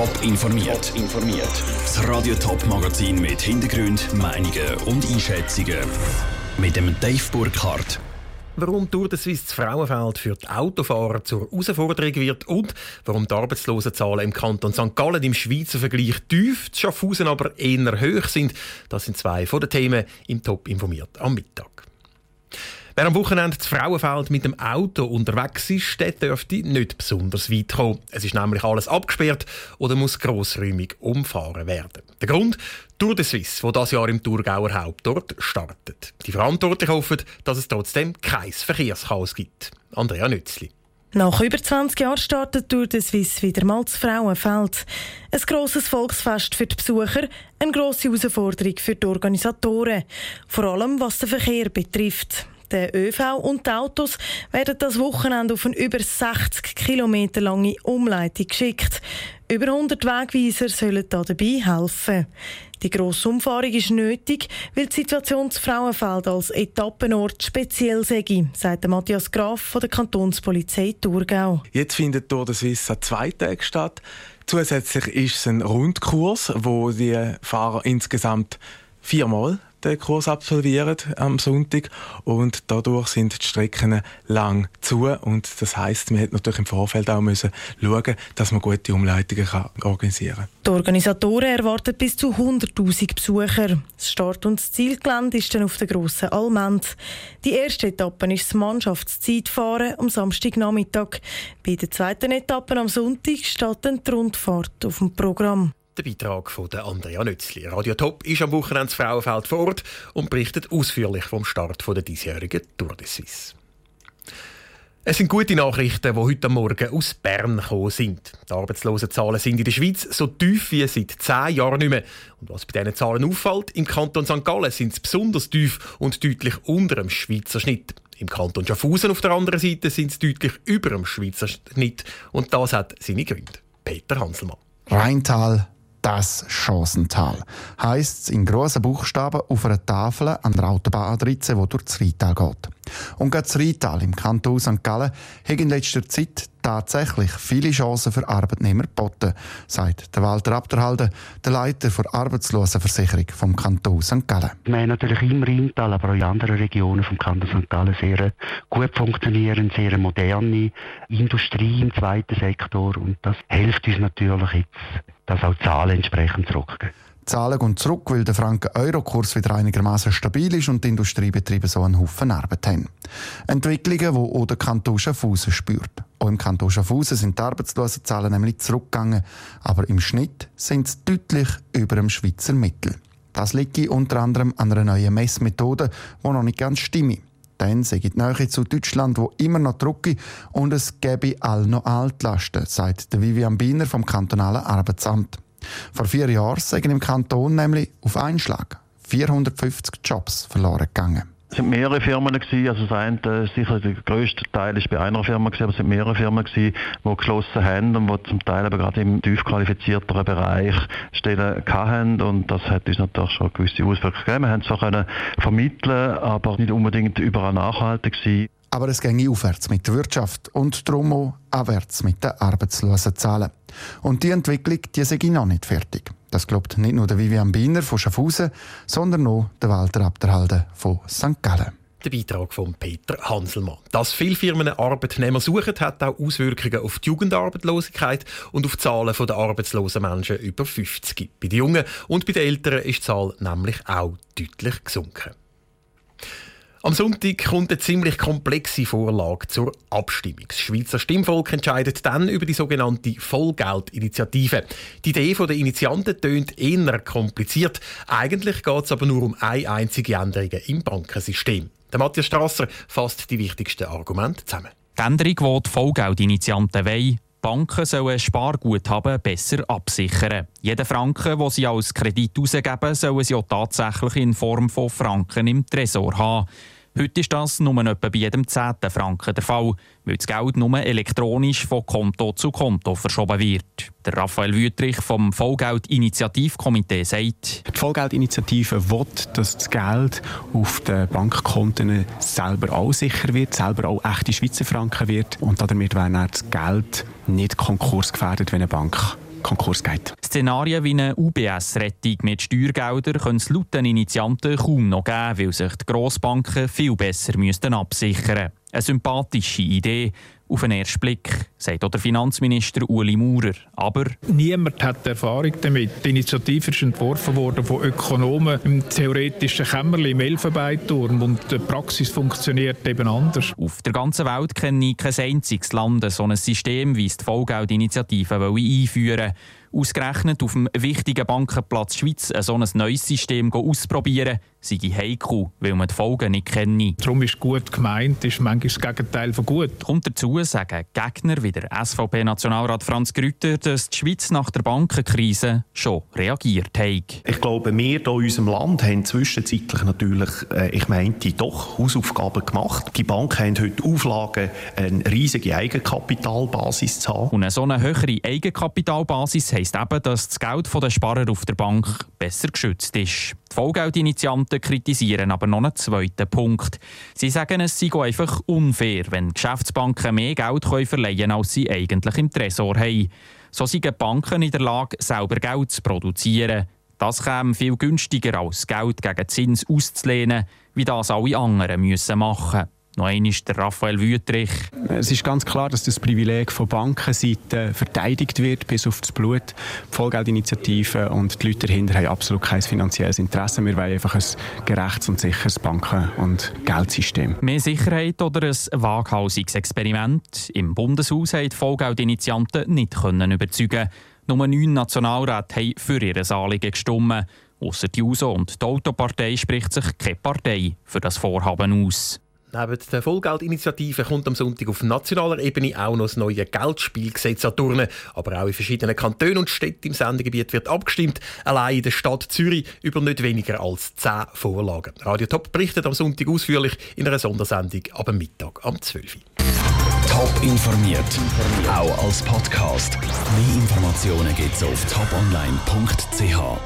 Top informiert. informiert. Das Radio Top Magazin mit Hintergrund, Meinungen und Einschätzungen mit dem Dave Burkhardt. Warum Tour de Suisse das Frauenfeld für die Autofahrer zur Herausforderung wird und warum die Arbeitslosenzahlen im Kanton St. Gallen im Schweizer Vergleich tief, die Schaffhausen aber eher hoch sind, das sind zwei von den Themen im Top informiert am Mittag. Wer am Wochenende das Frauenfeld mit dem Auto unterwegs ist, der dürfte nicht besonders weit kommen. Es ist nämlich alles abgesperrt oder muss grossräumig umfahren werden. Der Grund? Tour de Suisse, wo das Jahr im Thurgauer Hauptort startet. Die Verantwortlichen hoffen, dass es trotzdem kein Verkehrschaos gibt. Andrea Nützli. Nach über 20 Jahren startet Tour de Suisse wieder mal das Frauenfeld. Ein grosses Volksfest für die Besucher, eine grosse Herausforderung für die Organisatoren. Vor allem was den Verkehr betrifft. Der ÖV und die Autos werden das Wochenende auf eine über 60 Kilometer lange Umleitung geschickt. Über 100 Wegweiser sollen da dabei helfen. Die grosse Umfahrung ist nötig, weil die Situation des Frauenfeld als Etappenort speziell sei, sagt Matthias Graf von der Kantonspolizei Thurgau. Jetzt findet Tour de Suisse an zwei Tagen statt. Zusätzlich ist es ein Rundkurs, wo die Fahrer insgesamt viermal den Kurs absolvieren am Sonntag und dadurch sind die Strecken lang zu und das heißt, man hat natürlich im Vorfeld auch müssen schauen, dass man gute Umleitungen kann organisieren kann. Die Organisatoren erwarten bis zu 100'000 Besucher. Das Start- und Zielgelände ist dann auf der grossen Almend. Die erste Etappe ist das Mannschaftszeitfahren am Samstagnachmittag. Bei der zweiten Etappe am Sonntag steht dann die Rundfahrt auf dem Programm. Der Beitrag von Andrea Nützli. Radio Top ist am Wochenende das Frauenfeld vor Ort und berichtet ausführlich vom Start der diesjährigen Tour de Suisse. Es sind gute Nachrichten, die heute Morgen aus Bern gekommen sind. Die Arbeitslosenzahlen sind in der Schweiz so tief wie seit zehn Jahren nicht mehr. Und was bei diesen Zahlen auffällt, im Kanton St. Gallen sind sie besonders tief und deutlich unter dem Schweizer Schnitt. Im Kanton Schaffhausen auf der anderen Seite sind sie deutlich über dem Schweizer Schnitt. Und das hat seine Gründe. Peter Hanselmann. Rheintal das Chancental. Heißt es in grossen Buchstaben auf einer Tafel an der Autobahn A13, die durch das Rheintal geht. Und gerade das Rheintal im Kanton St. Gallen hat in letzter Zeit tatsächlich viele Chancen für Arbeitnehmer geboten, sagt der Walter Abderhalde, der Leiter der Arbeitslosenversicherung vom Kanton St. Gallen. Wir haben natürlich im Rheintal, aber auch in anderen Regionen vom Kanton St. Gallen sehr gut funktionieren, sehr moderne Industrie im zweiten Sektor und das hilft uns natürlich jetzt dass auch die Zahlen entsprechend zurückgehen. Die Zahlen gehen zurück, weil der Franken-Euro-Kurs wieder einigermaßen stabil ist und die Industriebetriebe so einen Haufen Arbeit haben. Entwicklungen, die auch der Kanton Schaffhausen spürt. Auch im Kanton Schaffhausen sind die Arbeitslosenzahlen nämlich zurückgegangen, aber im Schnitt sind sie deutlich über dem Schweizer Mittel. Das liegt unter anderem an einer neuen Messmethode, die noch nicht ganz stimmt. Dann sei die Nähe zu Deutschland, wo immer noch drücke und es gäbe all noch Altlasten, sagt der Vivian Biener vom kantonalen Arbeitsamt. Vor vier Jahren seien im Kanton nämlich auf einen Schlag 450 Jobs verloren gegangen. Es sind mehrere Firmen gewesen, also das eine, äh, sicher der grösste Teil ist bei einer Firma gewesen, aber es sind mehrere Firmen gewesen, die geschlossen haben und die zum Teil aber gerade im tief qualifizierteren Bereich Stellen hatten und das hat uns natürlich schon gewisse Auswirkungen gegeben. Wir haben es zwar können vermitteln, aber nicht unbedingt überall nachhaltig sein. Aber es ging aufwärts mit der Wirtschaft und darum auch abwärts mit den Arbeitslosenzahlen. Und die Entwicklung, die sei noch nicht fertig. Das glaubt nicht nur der Vivian Biener von Schaffhausen, sondern auch der Walter Abderhalde von St. Gallen. Der Beitrag von Peter Hanselmann. Dass viele Firmen Arbeitnehmer suchen, hat auch Auswirkungen auf die Jugendarbeitslosigkeit und auf die Zahlen der arbeitslosen Menschen über 50. Bei den Jungen und bei den Älteren ist die Zahl nämlich auch deutlich gesunken. Am Sonntag kommt eine ziemlich komplexe Vorlage zur Abstimmung. Das Schweizer Stimmvolk entscheidet dann über die sogenannte Vollgeldinitiative. Die Idee der Initianten tönt eher kompliziert. Eigentlich geht es aber nur um eine einzige Änderung im Bankensystem. Der Matthias Strasser fasst die wichtigsten Argumente zusammen. Die Änderung, die die Vollgeldinitianten wollen, Banken sollen Sparguthaben besser absichern. Jeden Franken, den sie als Kredit ausgeben, sollen sie auch tatsächlich in Form von Franken im Tresor haben. Heute ist das nur etwa bei jedem zehnten Franken der Fall, weil das Geld nur elektronisch von Konto zu Konto verschoben wird. Der Raphael Wüttrich vom Vollgeld-Initiativkomitee sagt, Die Vollgeld-Initiative will, dass das Geld auf den Bankkonten selber auch sicher wird, selber auch echte Schweizer Franken wird und damit wäre das Geld nicht konkursgefährdet, wenn eine Bank Konkurs geht. Szenarien wie eine UBS-Rettung mit Steuergeldern können es laut den Initianten kaum noch geben, weil sich die Grossbanken viel besser absichern müssten. Eine sympathische Idee auf den ersten Blick, sagt auch der Finanzminister Uli Maurer. Aber niemand hat Erfahrung damit. Die Initiative ist entworfen worden von Ökonomen im theoretischen Kämmerli im Elfenbeinturm und die Praxis funktioniert eben anders. Auf der ganzen Welt kenne ich kein einziges Land so ein System, wie es die Vollgeldinitiative einführen will. Ausgerechnet auf dem wichtigen Bankenplatz Schweiz ein so ein neues System ausprobieren, sei heikel, weil man die Folgen nicht kenne. Darum ist gut gemeint, ist manchmal das Gegenteil von gut. Kommt dazu, sagen Gegner wie der SVP-Nationalrat Franz Grütter, dass die Schweiz nach der Bankenkrise schon reagiert hat. Ich glaube, wir hier in unserem Land haben zwischenzeitlich natürlich, äh, ich meinte, doch Hausaufgaben gemacht. Die Banken haben heute Auflagen, eine riesige Eigenkapitalbasis zu haben. Und eine so eine höhere Eigenkapitalbasis heisst eben, dass das Geld der Sparer auf der Bank besser geschützt ist. Die Vollgeldinitianten kritisieren aber noch einen zweiten Punkt. Sie sagen, es sei einfach unfair, wenn Geschäftsbanken mehr Geld verleihen können, als sie eigentlich im Tresor haben. So die Banken in der Lage, selber Geld zu produzieren. Das käme viel günstiger als Geld gegen Zins auszulehnen, wie das alle anderen müssen machen müssen. Noch einmal der Raphael Wüttrich. Es ist ganz klar, dass das Privileg von Bankenseite verteidigt wird bis auf das Blut. Die Vollgeldinitiative und die Leute dahinter haben absolut kein finanzielles Interesse. Wir wollen einfach ein gerechtes und sicheres Banken- und Geldsystem. Mehr Sicherheit oder ein waghausiges Experiment? Im Bundeshaus haben die Vollgeldinitianten nicht können überzeugen. Nur neun Nationalräte haben für ihr Anliegen gestimmt. Ausser die USO und die Autopartei spricht sich keine Partei für das Vorhaben aus. Neben der Vollgeldinitiative kommt am Sonntag auf nationaler Ebene auch noch das neue Geldspielgesetz an Turnen. Aber auch in verschiedenen Kantonen und Städten im Sendegebiet wird abgestimmt. Allein in der Stadt Zürich über nicht weniger als zehn Vorlagen. Radio Top berichtet am Sonntag ausführlich in einer Sondersendung ab Mittag am 12 Uhr. Top informiert, auch als Podcast. Mehr Informationen gibt es auf toponline.ch.